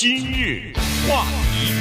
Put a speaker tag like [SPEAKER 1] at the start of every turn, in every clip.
[SPEAKER 1] 今日话题，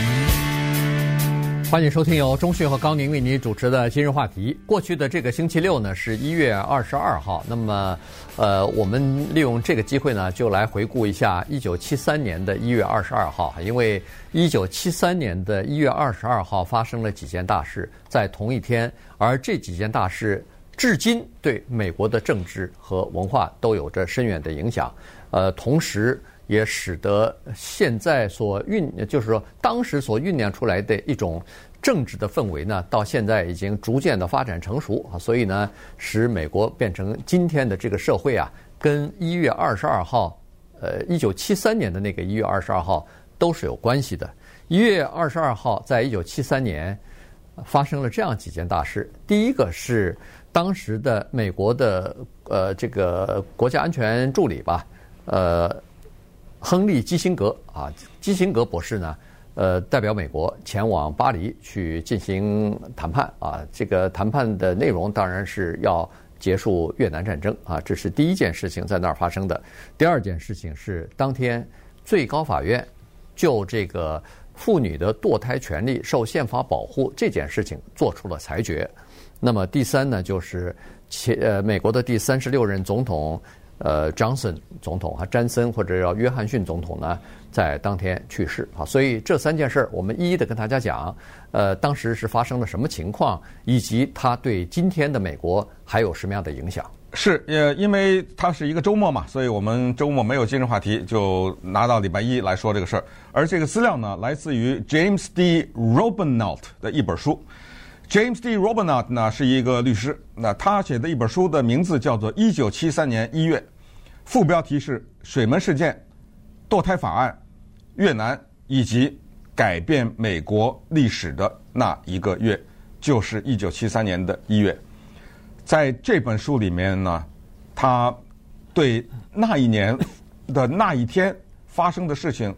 [SPEAKER 2] 欢迎收听由中讯和高宁为您主持的今日话题。过去的这个星期六呢，是一月二十二号。那么，呃，我们利用这个机会呢，就来回顾一下一九七三年的一月二十二号。因为一九七三年的一月二十二号发生了几件大事，在同一天，而这几件大事至今对美国的政治和文化都有着深远的影响。呃，同时。也使得现在所酝，就是说当时所酝酿出来的一种政治的氛围呢，到现在已经逐渐的发展成熟啊，所以呢，使美国变成今天的这个社会啊，跟一月二十二号，呃，一九七三年的那个一月二十二号都是有关系的。一月二十二号，在一九七三年发生了这样几件大事。第一个是当时的美国的呃这个国家安全助理吧，呃。亨利·基辛格啊，基辛格博士呢，呃，代表美国前往巴黎去进行谈判啊。这个谈判的内容当然是要结束越南战争啊，这是第一件事情在那儿发生的。第二件事情是当天最高法院就这个妇女的堕胎权利受宪法保护这件事情做出了裁决。那么第三呢，就是前呃美国的第三十六任总统。呃，Johnson 总统啊，詹森或者叫约翰逊总统呢，在当天去世啊，所以这三件事儿我们一一的跟大家讲，呃，当时是发生了什么情况，以及它对今天的美国还有什么样的影响？
[SPEAKER 3] 是，呃，因为它是一个周末嘛，所以我们周末没有今日话题，就拿到礼拜一来说这个事儿。而这个资料呢，来自于 James D. Robinault 的一本书。James D. Robinault 呢是一个律师，那他写的一本书的名字叫做《一九七三年一月》，副标题是“水门事件、堕胎法案、越南以及改变美国历史的那一个月”，就是一九七三年的一月。在这本书里面呢，他对那一年的那一天发生的事情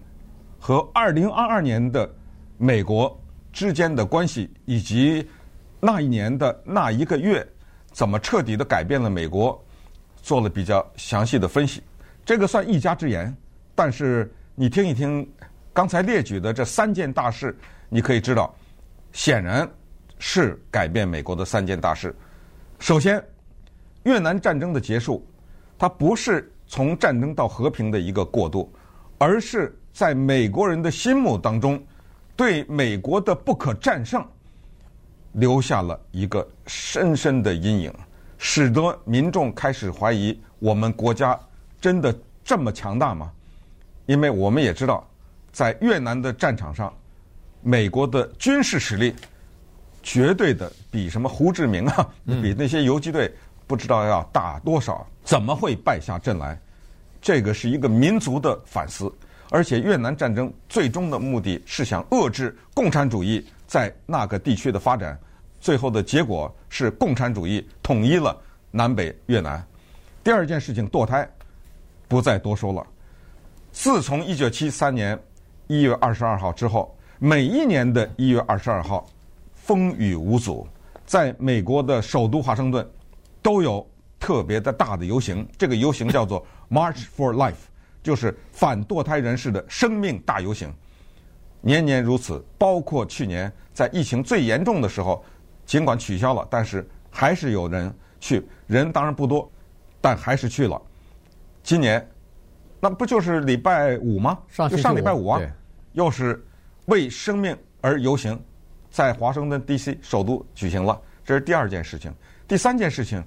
[SPEAKER 3] 和二零二二年的美国之间的关系以及那一年的那一个月，怎么彻底的改变了美国，做了比较详细的分析。这个算一家之言，但是你听一听刚才列举的这三件大事，你可以知道，显然是改变美国的三件大事。首先，越南战争的结束，它不是从战争到和平的一个过渡，而是在美国人的心目当中，对美国的不可战胜。留下了一个深深的阴影，使得民众开始怀疑我们国家真的这么强大吗？因为我们也知道，在越南的战场上，美国的军事实力绝对的比什么胡志明啊，比那些游击队不知道要大多少，怎么会败下阵来？这个是一个民族的反思，而且越南战争最终的目的是想遏制共产主义。在那个地区的发展，最后的结果是共产主义统一了南北越南。第二件事情，堕胎，不再多说了。自从一九七三年一月二十二号之后，每一年的一月二十二号，风雨无阻，在美国的首都华盛顿都有特别的大的游行。这个游行叫做 March for Life，就是反堕胎人士的生命大游行。年年如此，包括去年在疫情最严重的时候，尽管取消了，但是还是有人去，人当然不多，但还是去了。今年，那不就是礼拜五吗？
[SPEAKER 2] 上
[SPEAKER 3] 就上礼拜五啊，又是为生命而游行，在华盛顿 D.C. 首都举行了。这是第二件事情。第三件事情，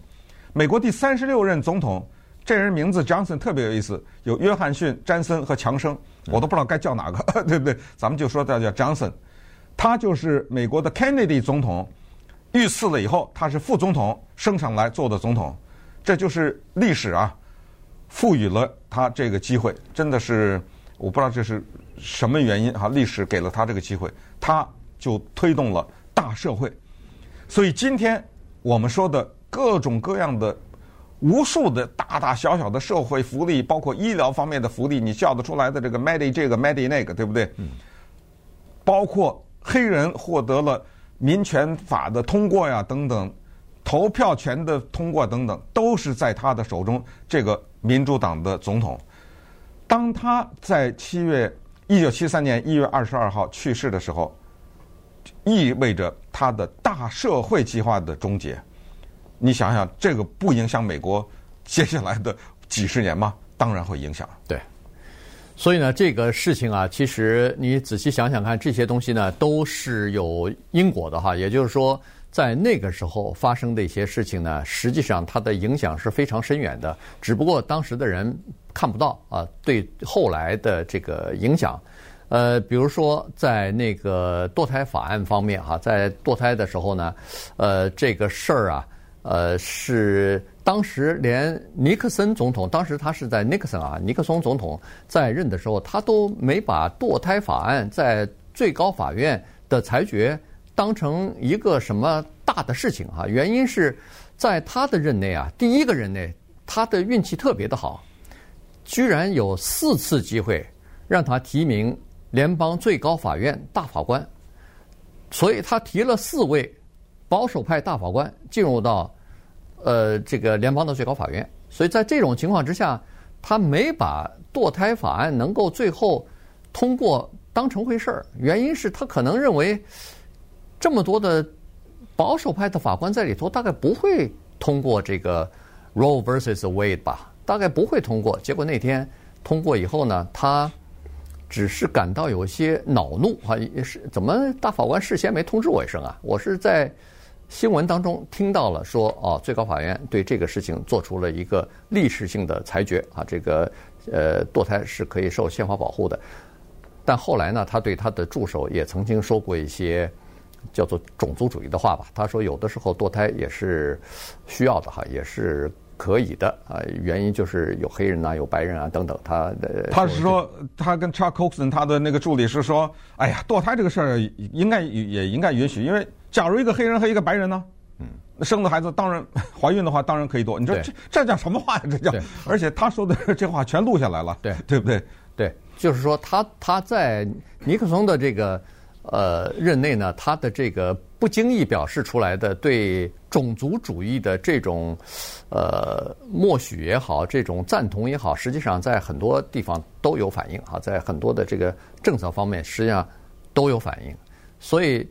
[SPEAKER 3] 美国第三十六任总统，这人名字 Johnson 特别有意思，有约翰逊、詹森和强生。我都不知道该叫哪个，对不对？咱们就说他叫 Johnson，他就是美国的 Kennedy 总统遇刺了以后，他是副总统升上来做的总统，这就是历史啊，赋予了他这个机会，真的是我不知道这是什么原因哈，历史给了他这个机会，他就推动了大社会，所以今天我们说的各种各样的。无数的大大小小的社会福利，包括医疗方面的福利，你叫得出来的这个 Medi 这个 Medi 那个，对不对？嗯。包括黑人获得了民权法的通过呀，等等，投票权的通过等等，都是在他的手中。这个民主党的总统，当他在七月一九七三年一月二十二号去世的时候，意味着他的大社会计划的终结。你想想，这个不影响美国接下来的几十年吗？当然会影响。
[SPEAKER 2] 对。所以呢，这个事情啊，其实你仔细想想看，这些东西呢都是有因果的哈。也就是说，在那个时候发生的一些事情呢，实际上它的影响是非常深远的。只不过当时的人看不到啊，对后来的这个影响。呃，比如说在那个堕胎法案方面哈，在堕胎的时候呢，呃，这个事儿啊，呃是。当时连尼克森总统，当时他是在尼克森啊，尼克松总统在任的时候，他都没把堕胎法案在最高法院的裁决当成一个什么大的事情啊。原因是在他的任内啊，第一个任内，他的运气特别的好，居然有四次机会让他提名联邦最高法院大法官，所以他提了四位保守派大法官进入到。呃，这个联邦的最高法院，所以在这种情况之下，他没把堕胎法案能够最后通过当成回事儿。原因是他可能认为这么多的保守派的法官在里头，大概不会通过这个 Roe versus Wade 吧，大概不会通过。结果那天通过以后呢，他只是感到有些恼怒啊，是怎么大法官事先没通知我一声啊？我是在。新闻当中听到了说，哦，最高法院对这个事情做出了一个历史性的裁决啊，这个呃，堕胎是可以受宪法保护的。但后来呢，他对他的助手也曾经说过一些叫做种族主义的话吧。他说，有的时候堕胎也是需要的哈，也是可以的啊。原因就是有黑人呐，有白人啊等等。他的
[SPEAKER 3] 他是说，他跟 Chuck Colson 他的那个助理是说，哎呀，堕胎这个事儿应该也应该允许，因为。假如一个黑人和一个白人呢？嗯，生的孩子当然 怀孕的话当然可以多。你说这这叫什么话呀？这叫，而且他说的这话全录下来了，
[SPEAKER 2] 对
[SPEAKER 3] 对不对？
[SPEAKER 2] 对，就是说他他在尼克松的这个呃任内呢，他的这个不经意表示出来的对种族主义的这种呃默许也好，这种赞同也好，实际上在很多地方都有反应哈，在很多的这个政策方面实际上都有反应，所以。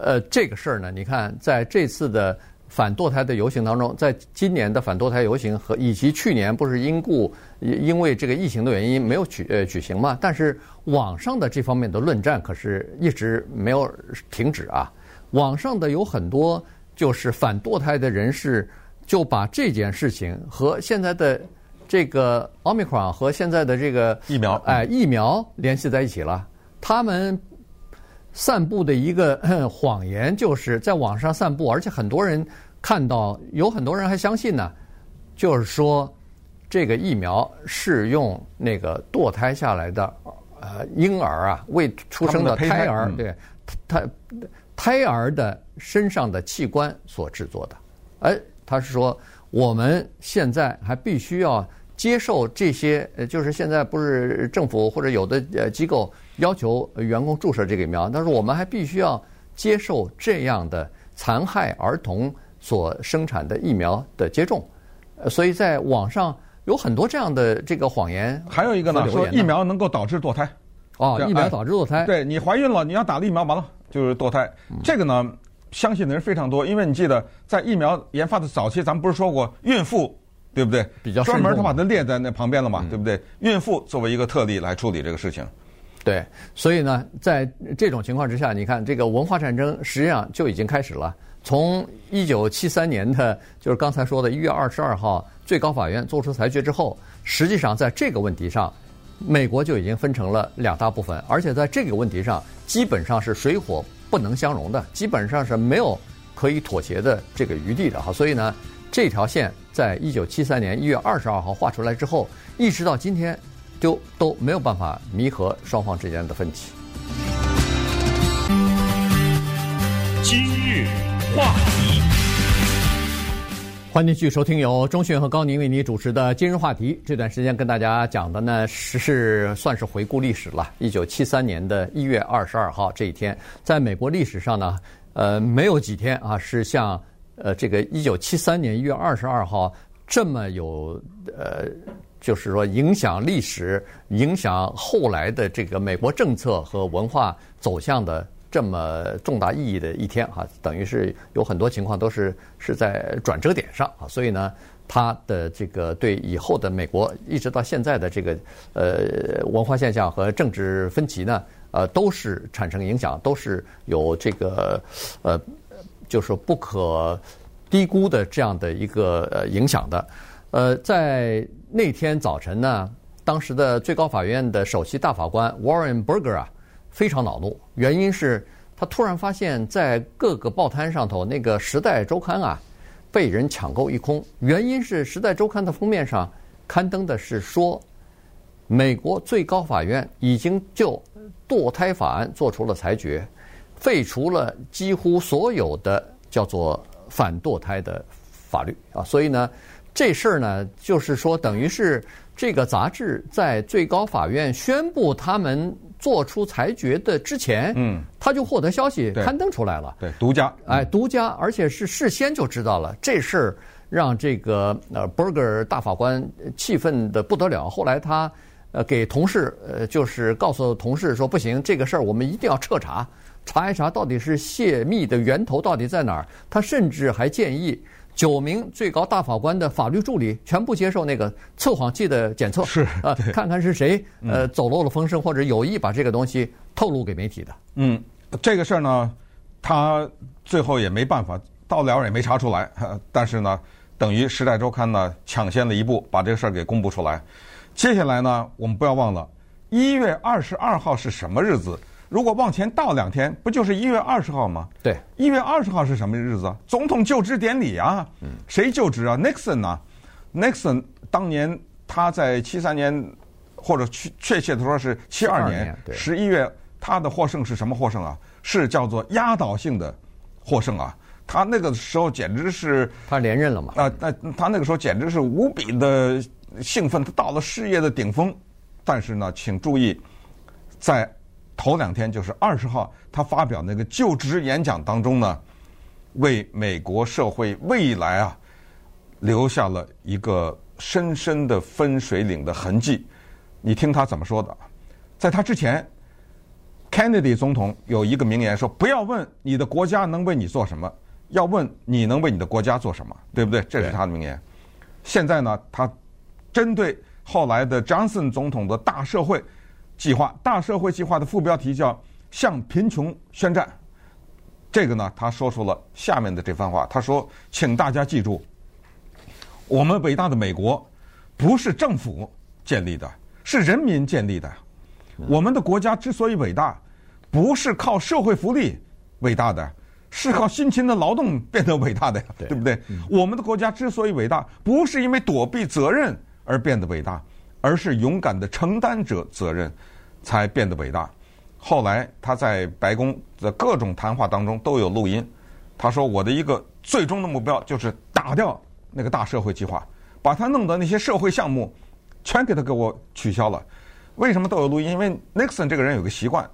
[SPEAKER 2] 呃，这个事儿呢，你看，在这次的反堕胎的游行当中，在今年的反堕胎游行和以及去年不是因故因为这个疫情的原因没有举呃举行嘛？但是网上的这方面的论战可是一直没有停止啊。网上的有很多就是反堕胎的人士，就把这件事情和现在的这个奥密克戎和现在的这个
[SPEAKER 3] 疫苗
[SPEAKER 2] 哎疫苗联系在一起了，他们。散布的一个谎言，就是在网上散布，而且很多人看到，有很多人还相信呢。就是说，这个疫苗是用那个堕胎下来的呃婴儿啊，未出生的胎儿，对，胎胎儿的身上的器官所制作的。哎，他是说，我们现在还必须要接受这些，呃，就是现在不是政府或者有的呃机构。要求员工注射这个疫苗，但是我们还必须要接受这样的残害儿童所生产的疫苗的接种，所以在网上有很多这样的这个谎言。
[SPEAKER 3] 还有一个呢，说疫苗能够导致堕胎。
[SPEAKER 2] 哦，疫苗导致堕胎。
[SPEAKER 3] 对，你怀孕了，你要打了疫苗，完了就是堕胎。这个呢，相信的人非常多，因为你记得在疫苗研发的早期，咱们不是说过孕妇对不对？
[SPEAKER 2] 比较
[SPEAKER 3] 专门他把它列在那旁边了嘛，对不对？孕妇作为一个特例来处理这个事情。
[SPEAKER 2] 对，所以呢，在这种情况之下，你看这个文化战争实际上就已经开始了。从一九七三年的，就是刚才说的一月二十二号，最高法院作出裁决之后，实际上在这个问题上，美国就已经分成了两大部分，而且在这个问题上，基本上是水火不能相容的，基本上是没有可以妥协的这个余地的哈。所以呢，这条线在一九七三年一月二十二号画出来之后，一直到今天。就都没有办法弥合双方之间的分歧。
[SPEAKER 1] 今日话题，
[SPEAKER 2] 欢迎继续收听由钟迅和高宁为你主持的《今日话题》。这段时间跟大家讲的呢是算是回顾历史了。一九七三年的一月二十二号这一天，在美国历史上呢，呃，没有几天啊是像呃这个一九七三年一月二十二号这么有呃。就是说影响历史、影响后来的这个美国政策和文化走向的这么重大意义的一天啊，等于是有很多情况都是是在转折点上啊，所以呢，他的这个对以后的美国一直到现在的这个呃文化现象和政治分歧呢，呃，都是产生影响，都是有这个呃，就是不可低估的这样的一个影响的。呃，在那天早晨呢，当时的最高法院的首席大法官 Warren Burger 啊，非常恼怒，原因是他突然发现，在各个报摊上头，那个《时代周刊》啊，被人抢购一空。原因是《时代周刊》的封面上刊登的是说，美国最高法院已经就堕胎法案做出了裁决，废除了几乎所有的叫做反堕胎的法律啊，所以呢。这事儿呢，就是说，等于是这个杂志在最高法院宣布他们做出裁决的之前，嗯，他就获得消息刊登出来了，
[SPEAKER 3] 对，独家，
[SPEAKER 2] 哎，独家，而且是事先就知道了。这事儿让这个呃 Burger 大法官气愤的不得了。后来他呃给同事呃就是告诉同事说，不行，这个事儿我们一定要彻查，查一查到底是泄密的源头到底在哪儿。他甚至还建议。九名最高大法官的法律助理全部接受那个测谎器的检测，
[SPEAKER 3] 是
[SPEAKER 2] 啊，看看是谁呃走漏了风声，或者有意把这个东西透露给媒体的。
[SPEAKER 3] 嗯，这个事儿呢，他最后也没办法，到了也没查出来。但是呢，等于《时代周刊》呢抢先了一步，把这个事儿给公布出来。接下来呢，我们不要忘了，一月二十二号是什么日子？如果往前倒两天，不就是一月二十号吗？
[SPEAKER 2] 对，
[SPEAKER 3] 一月二十号是什么日子？总统就职典礼啊！谁就职啊？Nixon 啊，Nixon 当年他在七三年，或者确确切的说是七二年十一月，他的获胜是什么获胜啊？是叫做压倒性的获胜啊！他那个时候简直是
[SPEAKER 2] 他连任了嘛？
[SPEAKER 3] 啊，那他那个时候简直是无比的兴奋，他到了事业的顶峰。但是呢，请注意，在头两天就是二十号，他发表那个就职演讲当中呢，为美国社会未来啊留下了一个深深的分水岭的痕迹。你听他怎么说的？在他之前，Kennedy 总统有一个名言说：“不要问你的国家能为你做什么，要问你能为你的国家做什么，对不对？”这是他的名言。现在呢，他针对后来的 Johnson 总统的大社会。计划大社会计划的副标题叫“向贫穷宣战”，这个呢，他说出了下面的这番话。他说：“请大家记住，我们伟大的美国不是政府建立的，是人民建立的。我们的国家之所以伟大，不是靠社会福利伟大的，是靠辛勤的劳动变得伟大的呀，对不对？我们的国家之所以伟大，不是因为躲避责任而变得伟大。”而是勇敢的承担者责任，才变得伟大。后来他在白宫的各种谈话当中都有录音，他说：“我的一个最终的目标就是打掉那个大社会计划，把他弄的那些社会项目全给他给我取消了。”为什么都有录音？因为 Nixon 这个人有个习惯，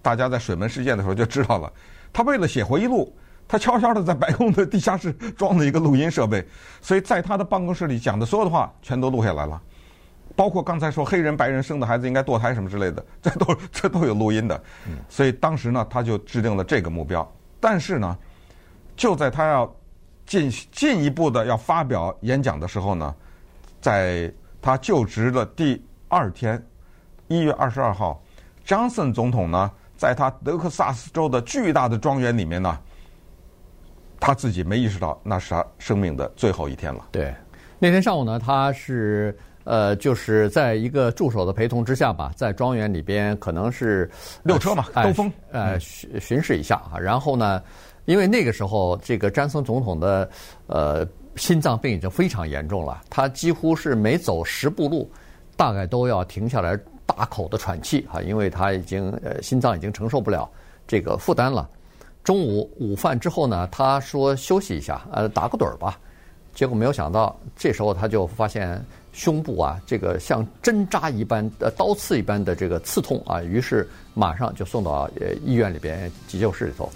[SPEAKER 3] 大家在水门事件的时候就知道了。他为了写回忆录，他悄悄的在白宫的地下室装了一个录音设备，所以在他的办公室里讲的所有的话全都录下来了。包括刚才说黑人白人生的孩子应该堕胎什么之类的，这都 这都有录音的。所以当时呢，他就制定了这个目标。但是呢，就在他要进进一步的要发表演讲的时候呢，在他就职的第二天，一月二十二号，Johnson 总统呢，在他德克萨斯州的巨大的庄园里面呢，他自己没意识到那是他生命的最后一天了。
[SPEAKER 2] 对，那天上午呢，他是。呃，就是在一个助手的陪同之下吧，在庄园里边可能是
[SPEAKER 3] 溜车嘛，兜风，
[SPEAKER 2] 呃，巡巡视一下啊。然后呢，因为那个时候这个詹森总统的呃心脏病已经非常严重了，他几乎是每走十步路，大概都要停下来大口的喘气啊，因为他已经呃心脏已经承受不了这个负担了。中午午饭之后呢，他说休息一下，呃，打个盹儿吧。结果没有想到，这时候他就发现胸部啊，这个像针扎一般、呃刀刺一般的这个刺痛啊，于是马上就送到呃医院里边急救室里头。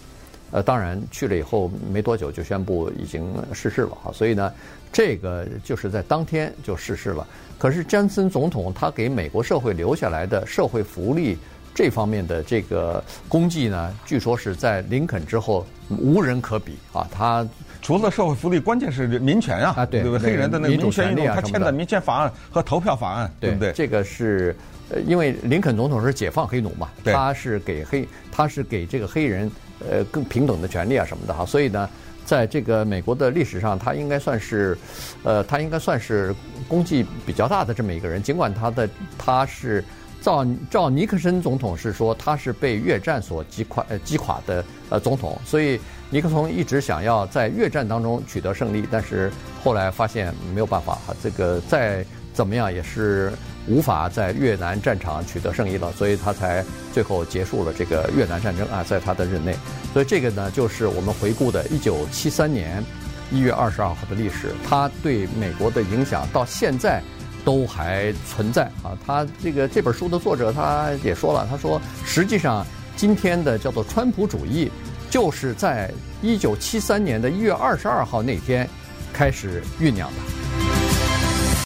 [SPEAKER 2] 呃，当然去了以后没多久就宣布已经逝世了哈，所以呢，这个就是在当天就逝世了。可是詹森总统他给美国社会留下来的社会福利这方面的这个功绩呢，据说是在林肯之后无人可比啊。他
[SPEAKER 3] 除了社会福利，关键是民权啊，
[SPEAKER 2] 啊
[SPEAKER 3] 对？黑人的那个民权运动，他签的民权法案和投票法案，对不对？
[SPEAKER 2] 这个是。呃，因为林肯总统是解放黑奴嘛，他是给黑，他是给这个黑人呃更平等的权利啊什么的哈，所以呢，在这个美国的历史上，他应该算是，呃，他应该算是功绩比较大的这么一个人。尽管他的他是照照尼克森总统是说他是被越战所击垮呃击垮的呃总统，所以尼克松一直想要在越战当中取得胜利，但是后来发现没有办法哈，这个再怎么样也是。无法在越南战场取得胜利了，所以他才最后结束了这个越南战争啊，在他的任内。所以这个呢，就是我们回顾的1973年1月22号的历史，他对美国的影响到现在都还存在啊。他这个这本书的作者他也说了，他说实际上今天的叫做川普主义，就是在一九七三年的一月二十二号那天开始酝酿的。